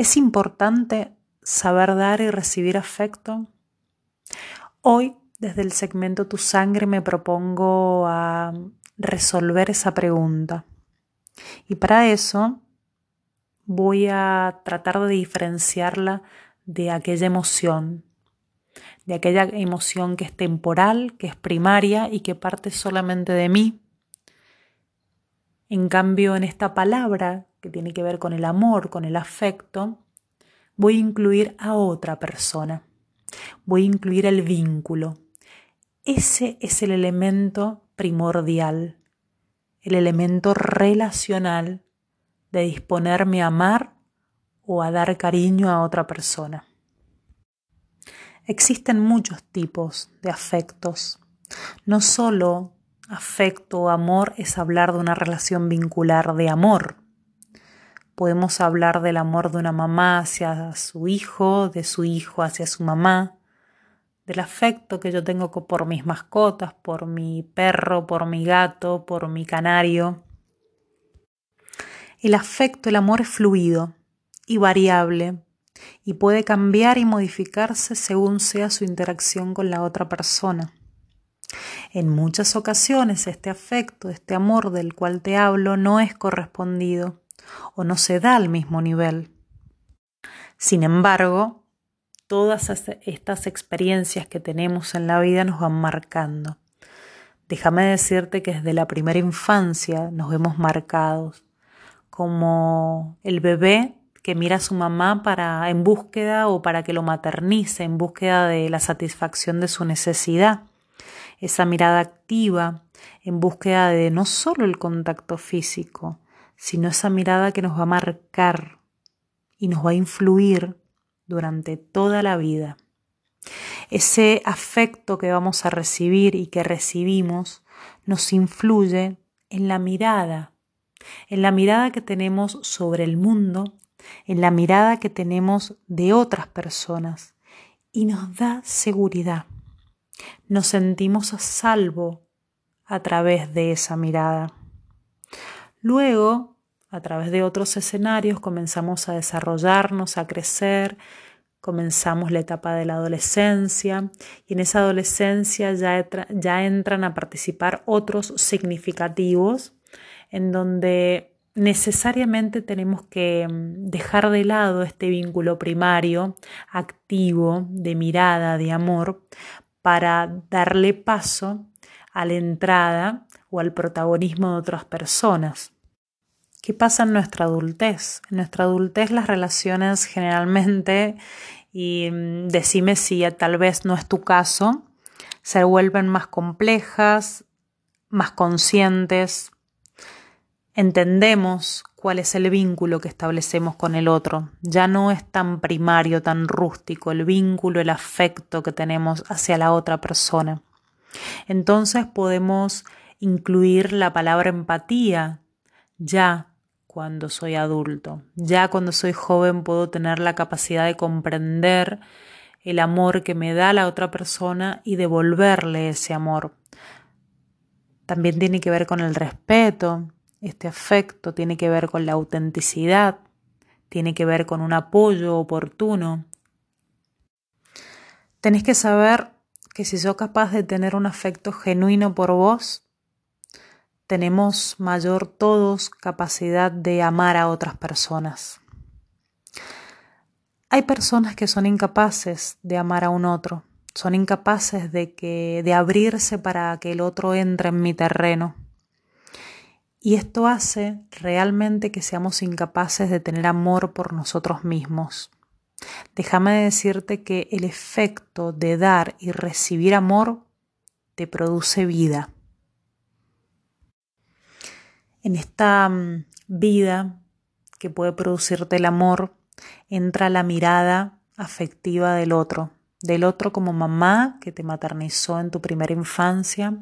¿Es importante saber dar y recibir afecto? Hoy, desde el segmento Tu Sangre, me propongo a resolver esa pregunta. Y para eso voy a tratar de diferenciarla de aquella emoción, de aquella emoción que es temporal, que es primaria y que parte solamente de mí. En cambio, en esta palabra, que tiene que ver con el amor, con el afecto, voy a incluir a otra persona, voy a incluir el vínculo. Ese es el elemento primordial, el elemento relacional de disponerme a amar o a dar cariño a otra persona. Existen muchos tipos de afectos. No solo afecto o amor es hablar de una relación vincular de amor. Podemos hablar del amor de una mamá hacia su hijo, de su hijo hacia su mamá, del afecto que yo tengo por mis mascotas, por mi perro, por mi gato, por mi canario. El afecto, el amor es fluido y variable, y puede cambiar y modificarse según sea su interacción con la otra persona. En muchas ocasiones este afecto, este amor del cual te hablo no es correspondido o no se da al mismo nivel. Sin embargo, todas estas experiencias que tenemos en la vida nos van marcando. Déjame decirte que desde la primera infancia nos vemos marcados, como el bebé que mira a su mamá para en búsqueda o para que lo maternice, en búsqueda de la satisfacción de su necesidad. Esa mirada activa en búsqueda de no solo el contacto físico, sino esa mirada que nos va a marcar y nos va a influir durante toda la vida. Ese afecto que vamos a recibir y que recibimos nos influye en la mirada, en la mirada que tenemos sobre el mundo en la mirada que tenemos de otras personas y nos da seguridad. Nos sentimos a salvo a través de esa mirada. Luego, a través de otros escenarios, comenzamos a desarrollarnos, a crecer, comenzamos la etapa de la adolescencia y en esa adolescencia ya, ya entran a participar otros significativos en donde necesariamente tenemos que mm, dejar de lado este vínculo primario, activo, de mirada, de amor, para darle paso a la entrada o al protagonismo de otras personas. ¿Qué pasa en nuestra adultez? En nuestra adultez las relaciones generalmente, y mm, decime si tal vez no es tu caso, se vuelven más complejas, más conscientes, entendemos cuál es el vínculo que establecemos con el otro. Ya no es tan primario, tan rústico el vínculo, el afecto que tenemos hacia la otra persona. Entonces podemos incluir la palabra empatía ya cuando soy adulto. Ya cuando soy joven puedo tener la capacidad de comprender el amor que me da la otra persona y devolverle ese amor. También tiene que ver con el respeto, este afecto tiene que ver con la autenticidad, tiene que ver con un apoyo oportuno. Tenés que saber que si sos capaz de tener un afecto genuino por vos, tenemos mayor todos capacidad de amar a otras personas. Hay personas que son incapaces de amar a un otro, son incapaces de que de abrirse para que el otro entre en mi terreno. Y esto hace realmente que seamos incapaces de tener amor por nosotros mismos. Déjame decirte que el efecto de dar y recibir amor te produce vida. En esta mm, vida que puede producirte el amor entra la mirada afectiva del otro, del otro como mamá que te maternizó en tu primera infancia,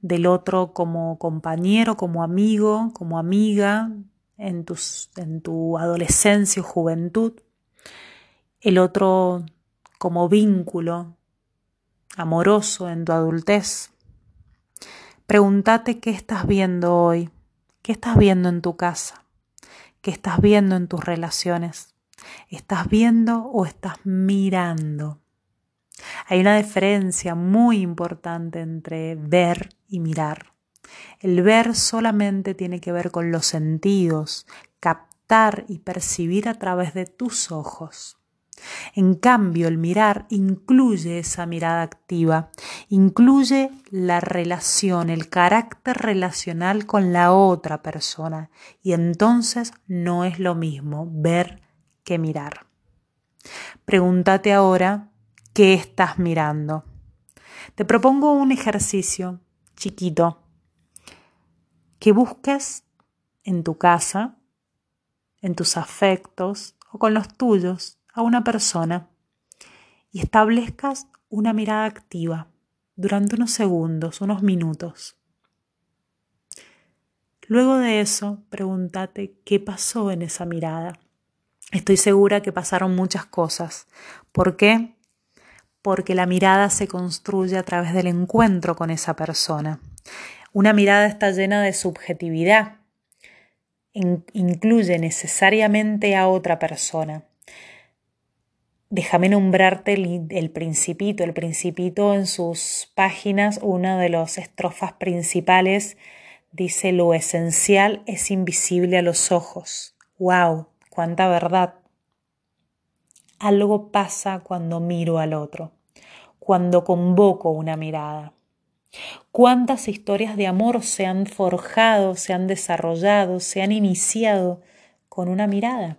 del otro como compañero, como amigo, como amiga en, en tu adolescencia o juventud, el otro como vínculo amoroso en tu adultez. Pregúntate qué estás viendo hoy, qué estás viendo en tu casa, qué estás viendo en tus relaciones, ¿Estás viendo o estás mirando? Hay una diferencia muy importante entre ver y mirar. El ver solamente tiene que ver con los sentidos, captar y percibir a través de tus ojos. En cambio, el mirar incluye esa mirada activa, incluye la relación, el carácter relacional con la otra persona y entonces no es lo mismo ver que mirar. Pregúntate ahora qué estás mirando. Te propongo un ejercicio chiquito que busques en tu casa, en tus afectos o con los tuyos a una persona y establezcas una mirada activa durante unos segundos, unos minutos. Luego de eso, pregúntate qué pasó en esa mirada. Estoy segura que pasaron muchas cosas. ¿Por qué? Porque la mirada se construye a través del encuentro con esa persona. Una mirada está llena de subjetividad, incluye necesariamente a otra persona. Déjame nombrarte el, principito. El principito en sus páginas, una de las estrofas principales, dice lo esencial es invisible a los ojos. ¡Wow! ¡Cuánta verdad! Algo pasa cuando miro al otro, cuando convoco una mirada. ¿Cuántas historias de amor se han forjado, se han desarrollado, se han iniciado con una mirada?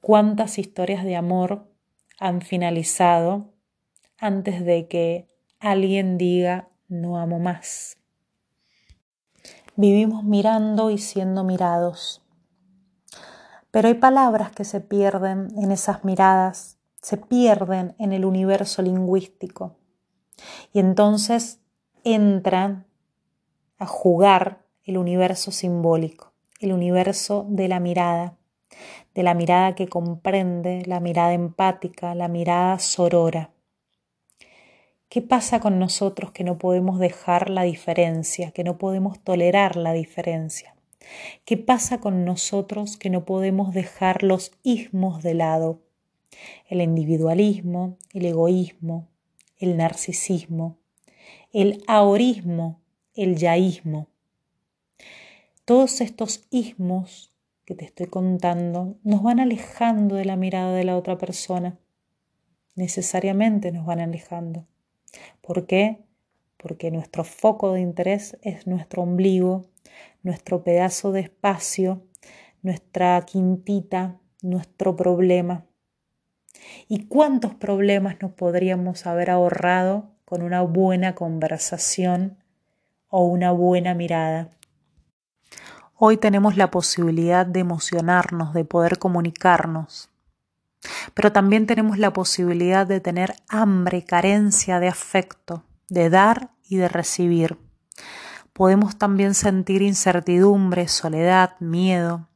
Cuántas historias de amor han finalizado antes de que alguien diga no amo más. Vivimos mirando y siendo mirados. Pero hay palabras que se pierden en esas miradas, se pierden en el universo lingüístico. Y entonces entran a jugar el universo simbólico, el universo de la mirada de la mirada que comprende, la mirada empática, la mirada sorora. ¿Qué pasa con nosotros que no podemos dejar la diferencia, que no podemos tolerar la diferencia? ¿Qué pasa con nosotros que no podemos dejar los ismos de lado? El individualismo, el egoísmo, el narcisismo, el ahorismo, el yaísmo. Todos estos ismos que te estoy contando nos van alejando de la mirada de la otra persona. Necesariamente nos van alejando. ¿Por qué? Porque nuestro foco de interés es nuestro ombligo, nuestro pedazo de espacio, nuestra quintita, nuestro problema. ¿Y cuántos problemas nos podríamos haber ahorrado con una buena conversación o una buena mirada? Hoy tenemos la posibilidad de emocionarnos, de poder comunicarnos, pero también tenemos la posibilidad de tener hambre, carencia de afecto, de dar y de recibir. Podemos también sentir incertidumbre, soledad, miedo.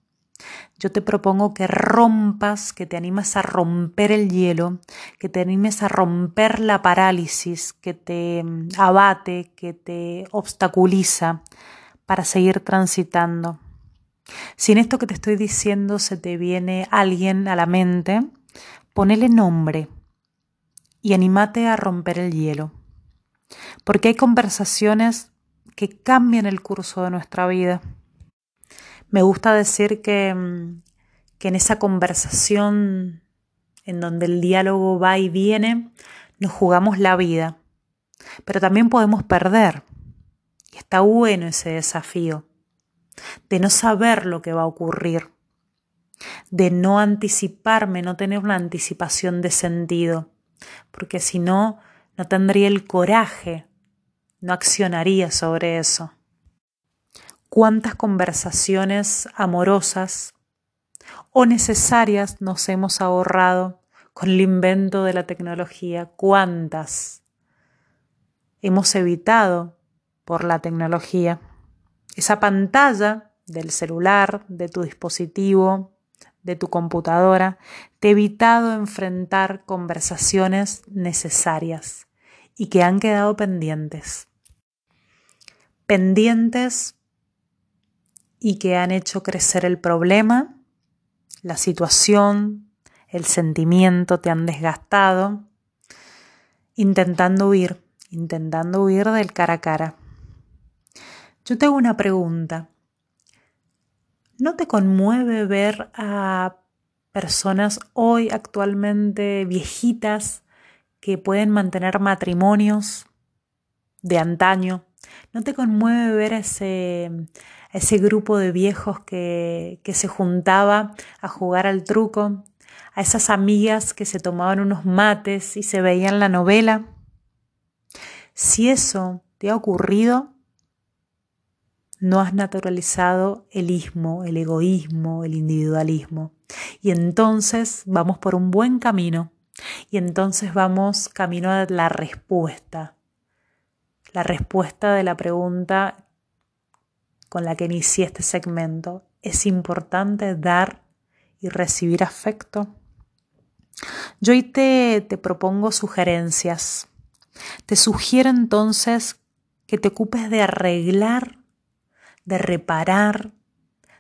Yo te propongo que rompas, que te animes a romper el hielo, que te animes a romper la parálisis que te abate, que te obstaculiza, para seguir transitando. Si en esto que te estoy diciendo se te viene alguien a la mente, ponele nombre y animate a romper el hielo. Porque hay conversaciones que cambian el curso de nuestra vida. Me gusta decir que, mm, que en esa conversación en donde el diálogo va y viene, nos jugamos la vida, pero también podemos perder. Y está bueno ese desafío de no saber lo que va a ocurrir, de no anticiparme, no tener una anticipación de sentido, porque si no, no tendría el coraje, no accionaría sobre eso. ¿Cuántas conversaciones amorosas o necesarias nos hemos ahorrado con el invento de la tecnología? ¿Cuántas hemos evitado por la tecnología. Esa pantalla del celular, de tu dispositivo, de tu computadora, te ha evitado enfrentar conversaciones necesarias y que han quedado pendientes. Pendientes y que han hecho crecer el problema la situación, el sentimiento te han desgastado, intentando huir, intentando huir del cara a cara. Yo te hago una pregunta. ¿No te conmueve ver a personas hoy actualmente viejitas que pueden mantener matrimonios de antaño? ¿No te conmueve ver ese, ese grupo de viejos que, que se juntaba a jugar al truco? ¿A esas amigas que se tomaban unos mates y se veían la novela? Si eso te ha ocurrido, no has naturalizado el ismo, el egoísmo, el individualismo. Y entonces vamos por un buen camino. Y entonces vamos camino a la respuesta. La respuesta de la pregunta con la que inicié este segmento. ¿Es importante dar y recibir afecto? Yo hoy te, te propongo sugerencias. Te sugiero entonces que te ocupes de arreglar, de reparar,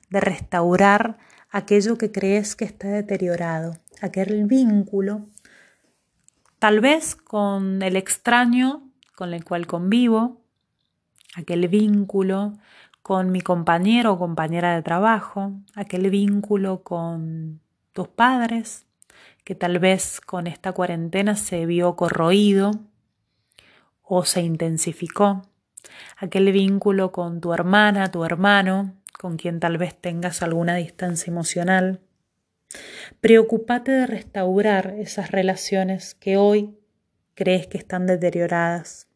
de restaurar aquello que crees que está deteriorado, aquel vínculo, tal vez con el extraño con el cual convivo, aquel vínculo con mi compañero o compañera de trabajo, aquel vínculo con tus padres, que tal vez con esta cuarentena se vio corroído o se intensificó, aquel vínculo con tu hermana, tu hermano, con quien tal vez tengas alguna distancia emocional. Preocúpate de restaurar esas relaciones que hoy crees que están deterioradas.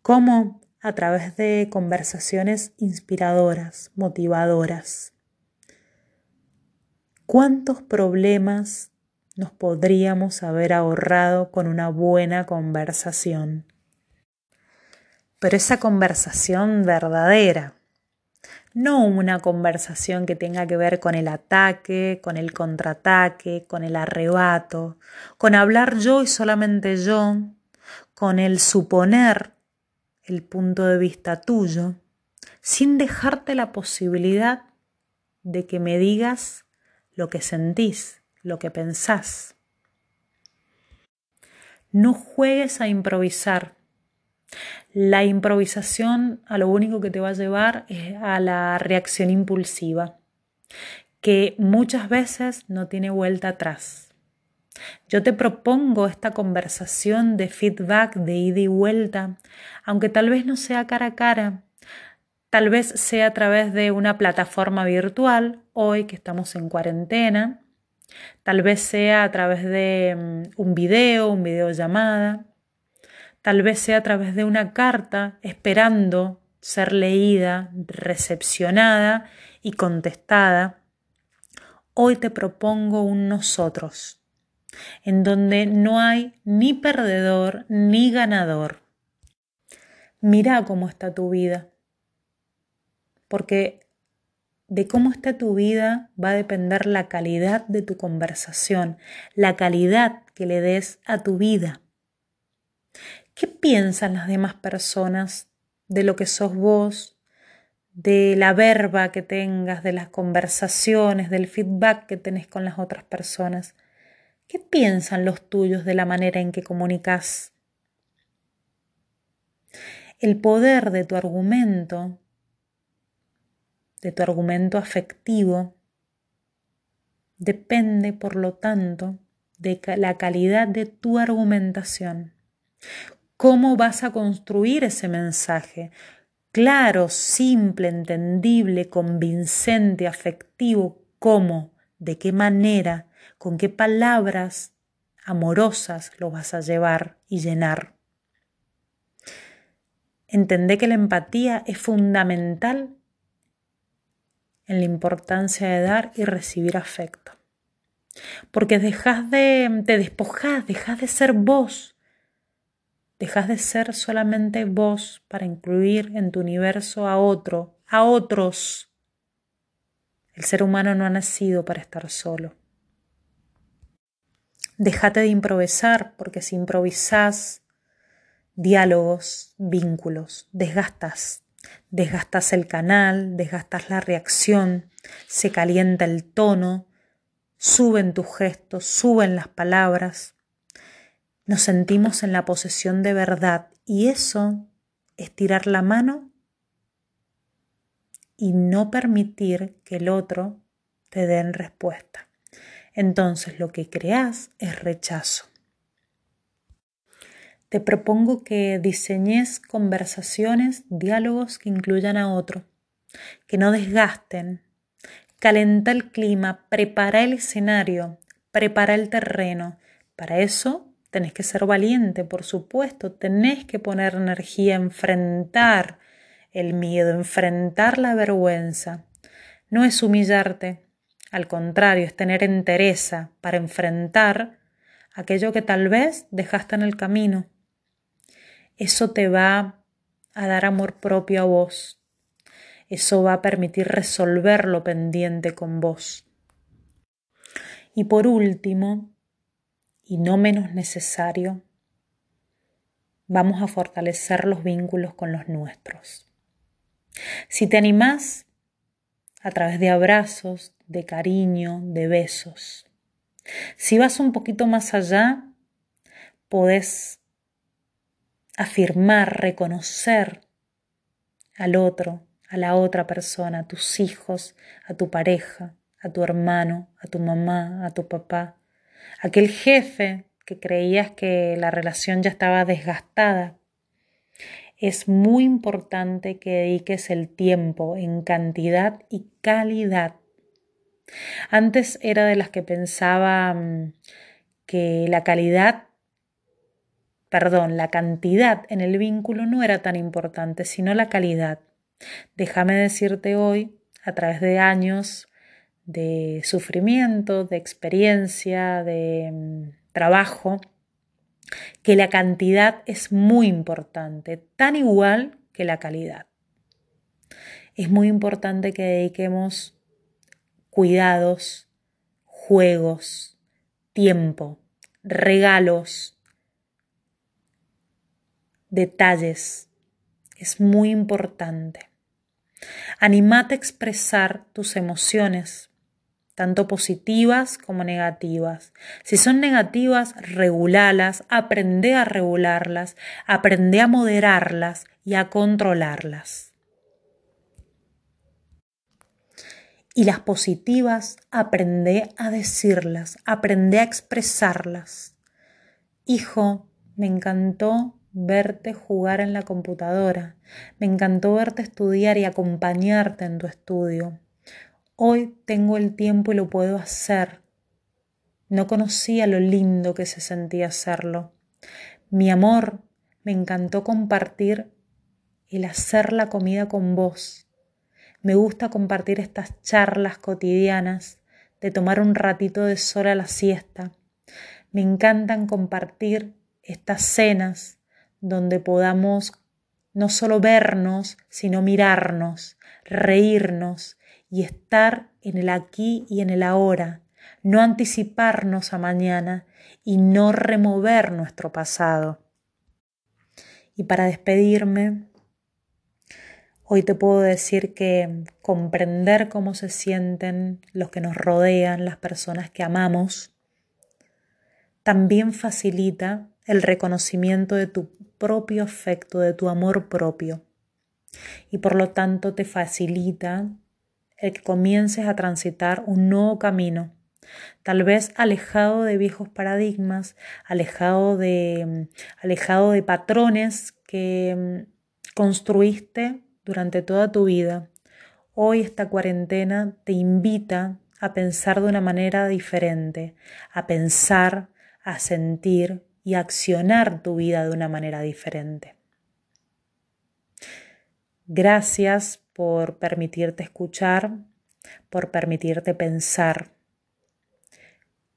¿Cómo? A través de conversaciones inspiradoras, motivadoras. ¿Cuántos problemas nos podríamos haber ahorrado con una buena conversación? Pero esa conversación verdadera, no una conversación que tenga que ver con el ataque, con el contraataque, con el arrebato, con hablar yo y solamente yo, con el suponer el punto de vista tuyo, sin dejarte la posibilidad de que me digas lo que sentís, lo que pensás. No juegues a improvisar, la improvisación a lo único que te va a llevar es a la reacción impulsiva, que muchas veces no tiene vuelta atrás. Yo te propongo esta conversación de feedback, de ida y vuelta, aunque tal vez no sea cara a cara, tal vez sea a través de una plataforma virtual, hoy que estamos en cuarentena, tal vez sea a través de mm, un video, un videollamada, tal vez sea a través de una carta esperando ser leída, recepcionada y contestada, hoy te propongo un nosotros, en donde no hay ni perdedor ni ganador. Mira cómo está tu vida, porque de cómo está tu vida va a depender la calidad de tu conversación, la calidad que le des a tu vida. ¿Qué piensan las demás personas de lo que sos vos, de la verba que tengas, de las conversaciones, del feedback que tenés con las otras personas? ¿Qué piensan los tuyos de la manera en que comunicas? El poder de tu argumento, de tu argumento afectivo, depende, por lo tanto, de la calidad de tu argumentación. ¿Cómo vas a construir ese mensaje? Claro, simple, entendible, convincente, afectivo. ¿Cómo? ¿De qué manera? ¿Con qué palabras amorosas lo vas a llevar y llenar? Entendé que la empatía es fundamental en la importancia de dar y recibir afecto. Porque dejas de, te despojas, dejas de ser vos Dejas de ser solamente vos para incluir en tu universo a otro, a otros. El ser humano no ha nacido para estar solo. Déjate de improvisar, porque si improvisas diálogos, vínculos, desgastas. Desgastas el canal, desgastas la reacción, se calienta el tono, suben tus gestos, suben las palabras. Nos sentimos en la posesión de verdad y eso es tirar la mano y no permitir que el otro te dé respuesta. Entonces lo que creas es rechazo. Te propongo que diseñes conversaciones, diálogos que incluyan a otro, que no desgasten. Calenta el clima, prepara el escenario, prepara el terreno. Para eso tenés que ser valiente, por supuesto, tenés que poner energía, enfrentar el miedo, enfrentar la vergüenza. No es humillarte, al contrario, es tener entereza para enfrentar aquello que tal vez dejaste en el camino. Eso te va a dar amor propio a vos. Eso va a permitir resolver lo pendiente con vos. Y por último, y no menos necesario, vamos a fortalecer los vínculos con los nuestros. Si te animás a través de abrazos, de cariño, de besos. Si vas un poquito más allá, podés afirmar, reconocer al otro, a la otra persona, a tus hijos, a tu pareja, a tu hermano, a tu mamá, a tu papá, aquel jefe que creías que la relación ya estaba desgastada. Es muy importante que dediques el tiempo en cantidad y calidad. Antes era de las que pensaba mm, que la calidad perdón, la cantidad en el vínculo no era tan importante, sino la calidad. Déjame decirte hoy, a través de años de sufrimiento, de experiencia, de mm, trabajo, que la cantidad es muy importante, tan igual que la calidad. Es muy importante que dediquemos cuidados, juegos, tiempo, regalos, detalles. Es muy importante. Animate a expresar tus emociones, tanto positivas como negativas. Si son negativas, regulalas, aprende a regularlas, aprende a moderarlas y a controlarlas. Y las positivas, aprende a decirlas, aprende a expresarlas. Hijo, me encantó verte jugar en la computadora. Me encantó verte estudiar y acompañarte en tu estudio. Hoy tengo el tiempo y lo puedo hacer. No conocía lo lindo que se sentía hacerlo. Mi amor, me encantó compartir el hacer la comida con vos. Me gusta compartir estas charlas cotidianas, de tomar un ratito de sol a la siesta. Me encantan compartir estas cenas donde podamos no solo vernos, sino mirarnos, reírnos y estar en el aquí y en el ahora, no anticiparnos a mañana y no remover nuestro pasado. Y para despedirme, hoy te puedo decir que comprender cómo se sienten los que nos rodean, las personas que amamos, también facilita el reconocimiento de tu propio afecto, de tu amor propio. Y por lo tanto te facilita el que comiences a transitar un nuevo camino, tal vez alejado de viejos paradigmas, alejado de, alejado de patrones que mm, construiste durante toda tu vida. Hoy esta cuarentena te invita a pensar de una manera diferente, a pensar, a sentir, y accionar tu vida de una manera diferente. Gracias por permitirte escuchar, por permitirte pensar.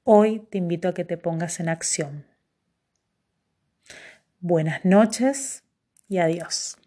Hoy te invito a que te pongas en acción. Buenas noches y adiós.